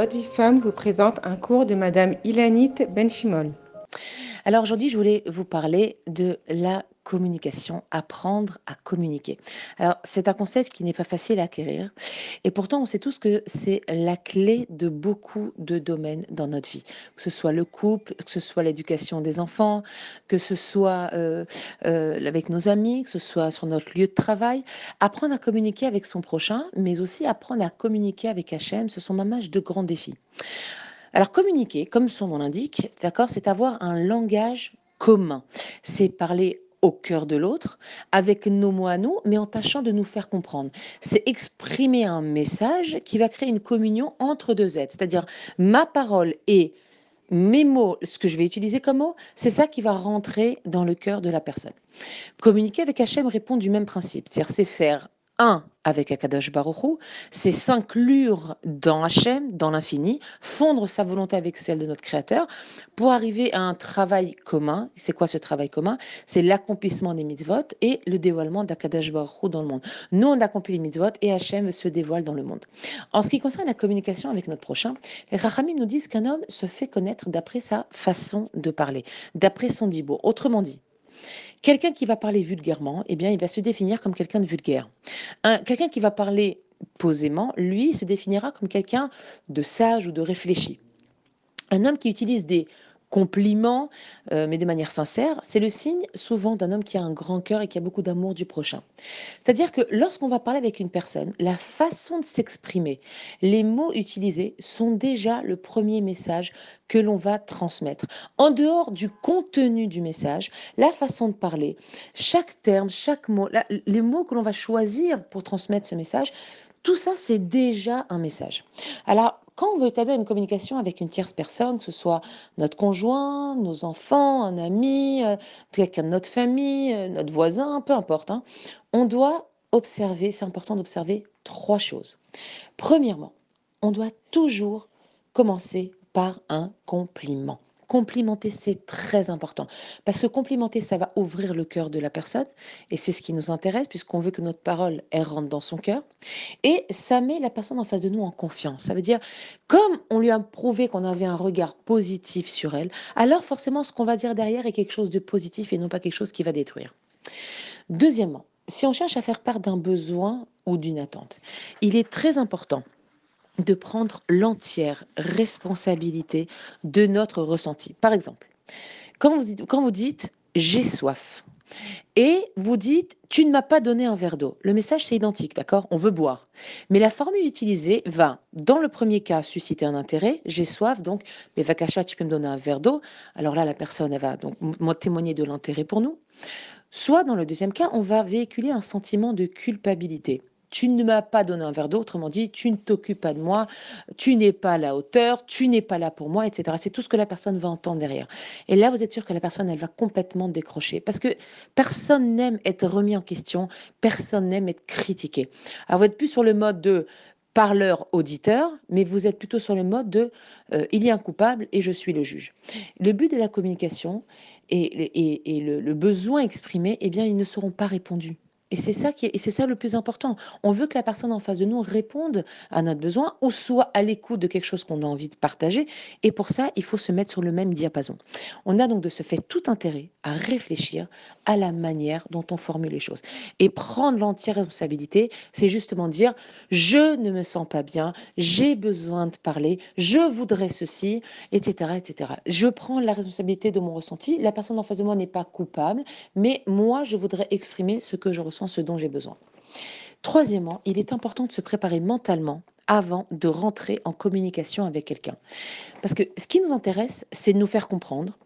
Votre vie femme vous présente un cours de Madame Ilanit Benchimol. Alors aujourd'hui, je voulais vous parler de la communication, apprendre à communiquer. Alors c'est un concept qui n'est pas facile à acquérir et pourtant on sait tous que c'est la clé de beaucoup de domaines dans notre vie, que ce soit le couple, que ce soit l'éducation des enfants, que ce soit euh, euh, avec nos amis, que ce soit sur notre lieu de travail. Apprendre à communiquer avec son prochain, mais aussi apprendre à communiquer avec HM, ce sont mamage de grands défis. Alors communiquer, comme son nom l'indique, d'accord, c'est avoir un langage commun. C'est parler au cœur de l'autre, avec nos mots à nous, mais en tâchant de nous faire comprendre. C'est exprimer un message qui va créer une communion entre deux êtres, c'est-à-dire ma parole et mes mots, ce que je vais utiliser comme mot, c'est ça qui va rentrer dans le cœur de la personne. Communiquer avec Hachem répond du même principe, c'est-à-dire c'est faire un avec Akadosh Baruchou, c'est s'inclure dans Hachem, dans l'infini, fondre sa volonté avec celle de notre Créateur pour arriver à un travail commun. C'est quoi ce travail commun? C'est l'accomplissement des mitzvot et le dévoilement d'Akadosh Baruchou dans le monde. Nous, on accomplit les mitzvot et Hachem se dévoile dans le monde. En ce qui concerne la communication avec notre prochain, les Rachamim nous disent qu'un homme se fait connaître d'après sa façon de parler, d'après son dibo. Autrement dit, Quelqu'un qui va parler vulgairement, eh bien, il va se définir comme quelqu'un de vulgaire. quelqu'un qui va parler posément, lui, se définira comme quelqu'un de sage ou de réfléchi. Un homme qui utilise des compliment, euh, mais de manière sincère, c'est le signe souvent d'un homme qui a un grand cœur et qui a beaucoup d'amour du prochain. C'est-à-dire que lorsqu'on va parler avec une personne, la façon de s'exprimer, les mots utilisés sont déjà le premier message que l'on va transmettre. En dehors du contenu du message, la façon de parler, chaque terme, chaque mot, les mots que l'on va choisir pour transmettre ce message, tout ça, c'est déjà un message. Alors, quand on veut établir une communication avec une tierce personne, que ce soit notre conjoint, nos enfants, un ami, euh, quelqu'un de notre famille, euh, notre voisin, peu importe, hein, on doit observer, c'est important d'observer trois choses. Premièrement, on doit toujours commencer par un compliment. Complimenter, c'est très important. Parce que complimenter, ça va ouvrir le cœur de la personne. Et c'est ce qui nous intéresse, puisqu'on veut que notre parole, elle rentre dans son cœur. Et ça met la personne en face de nous en confiance. Ça veut dire, comme on lui a prouvé qu'on avait un regard positif sur elle, alors forcément, ce qu'on va dire derrière est quelque chose de positif et non pas quelque chose qui va détruire. Deuxièmement, si on cherche à faire part d'un besoin ou d'une attente, il est très important de prendre l'entière responsabilité de notre ressenti. Par exemple, quand vous dites, quand vous dites j'ai soif et vous dites tu ne m'as pas donné un verre d'eau, le message c'est identique, d'accord? On veut boire. Mais la formule utilisée va, dans le premier cas, susciter un intérêt, j'ai soif, donc mais Vakasha, tu peux me donner un verre d'eau. Alors là, la personne elle va donc témoigner de l'intérêt pour nous. Soit dans le deuxième cas, on va véhiculer un sentiment de culpabilité tu ne m'as pas donné un verre d'eau, autrement dit, tu ne t'occupes pas de moi, tu n'es pas à la hauteur, tu n'es pas là pour moi, etc. C'est tout ce que la personne va entendre derrière. Et là, vous êtes sûr que la personne, elle va complètement décrocher. Parce que personne n'aime être remis en question, personne n'aime être critiqué. Alors, vous êtes plus sur le mode de parleur-auditeur, mais vous êtes plutôt sur le mode de euh, il y a un coupable et je suis le juge. Le but de la communication et, le, le, besoin exprimé, eh bien, ils ne seront pas répondus. Et c'est ça qui est, et c'est ça le plus important. On veut que la personne en face de nous réponde à notre besoin ou soit à l'écoute de quelque chose qu'on a envie de partager. Et pour ça, il faut se mettre sur le même diapason. On a donc de ce fait tout intérêt à réfléchir à la manière dont on formule les choses. Et prendre l'entière responsabilité, c'est justement dire je ne me sens pas bien, j'ai besoin de parler, je voudrais ceci, etc., etc. Je prends la responsabilité de mon ressenti. La personne en face de moi n'est pas coupable, mais moi, je voudrais exprimer ce que je ressens ce dont j'ai besoin. Troisièmement, il est important de se préparer mentalement avant de rentrer en communication avec quelqu'un. Parce que ce qui nous intéresse, c'est de nous faire comprendre,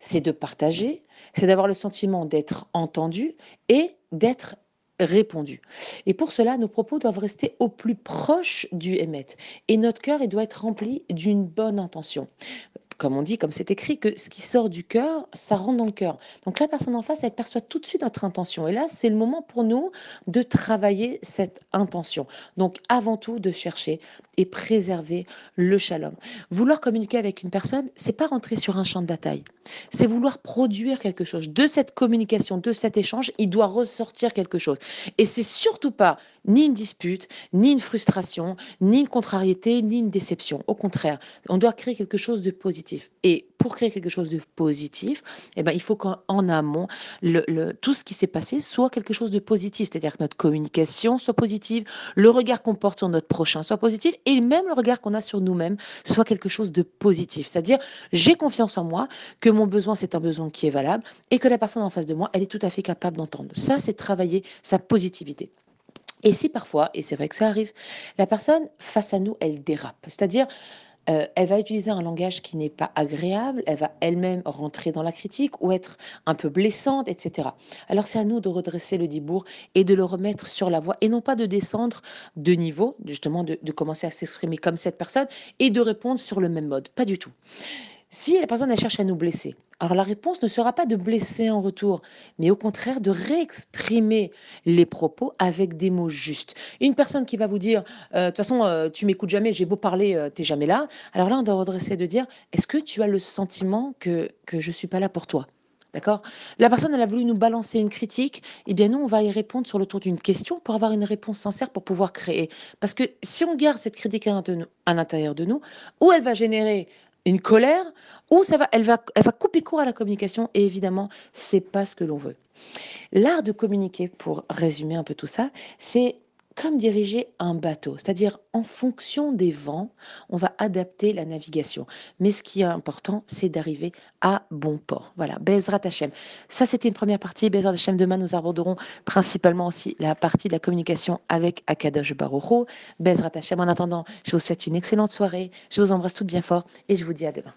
c'est de partager, c'est d'avoir le sentiment d'être entendu et d'être répondu. Et pour cela, nos propos doivent rester au plus proche du émet. Et notre cœur, il doit être rempli d'une bonne intention comme on dit, comme c'est écrit, que ce qui sort du cœur, ça rentre dans le cœur. Donc la personne en face, elle perçoit tout de suite notre intention. Et là, c'est le moment pour nous de travailler cette intention. Donc avant tout, de chercher et préserver le shalom. Vouloir communiquer avec une personne, c'est pas rentrer sur un champ de bataille. C'est vouloir produire quelque chose. De cette communication, de cet échange, il doit ressortir quelque chose. Et c'est surtout pas ni une dispute, ni une frustration, ni une contrariété, ni une déception. Au contraire, on doit créer quelque chose de positif. Et pour créer quelque chose de positif, eh ben, il faut qu'en amont, tout ce qui s'est passé soit quelque chose de positif. C'est-à-dire que notre communication soit positive, le regard qu'on porte sur notre prochain soit positif, et même le regard qu'on a sur nous-mêmes soit quelque chose de positif. C'est-à-dire, j'ai confiance en moi, que mon besoin, c'est un besoin qui est valable, et que la personne en face de moi, elle est tout à fait capable d'entendre. Ça, c'est travailler sa positivité. Et si parfois, et c'est vrai que ça arrive, la personne face à nous, elle dérape, c'est-à-dire euh, elle va utiliser un langage qui n'est pas agréable, elle va elle-même rentrer dans la critique ou être un peu blessante, etc. Alors c'est à nous de redresser le dibourg et de le remettre sur la voie et non pas de descendre de niveau, justement de, commencer à s'exprimer comme cette personne et de répondre sur le même mode. Pas du tout. Si la personne elle cherche à nous blesser, alors la réponse ne sera pas de blesser en retour, mais au contraire de réexprimer les propos avec des mots justes. Une personne qui va vous dire, euh, de toute façon, euh, tu m'écoutes jamais, j'ai beau parler, euh, tu n'es jamais là. Alors là, on doit redresser de dire, est-ce que tu as le sentiment que, que je suis pas là pour toi? D'accord? La personne, elle a voulu nous balancer une critique. Eh bien, nous, on va y répondre sur le tour d'une question pour avoir une réponse sincère pour pouvoir créer. Parce que si on garde cette critique à l'intérieur de nous, ou elle va générer une colère, ou ça va, elle, va, elle va couper court à la communication, et évidemment, c'est pas ce que l'on veut. L'art de communiquer, pour résumer un peu tout ça, c'est comme diriger un bateau, c'est-à-dire en fonction des vents, on va adapter la navigation. Mais ce qui est important, c'est d'arriver à bon port. Voilà, Bezrat Hashem. Ça, c'était une première partie. Bezrat Hashem, demain, nous aborderons principalement aussi la partie de la communication avec Akadosh Baruch Bezrat Hashem, en attendant, je vous souhaite une excellente soirée. Je vous embrasse toutes bien fort et je vous dis à demain.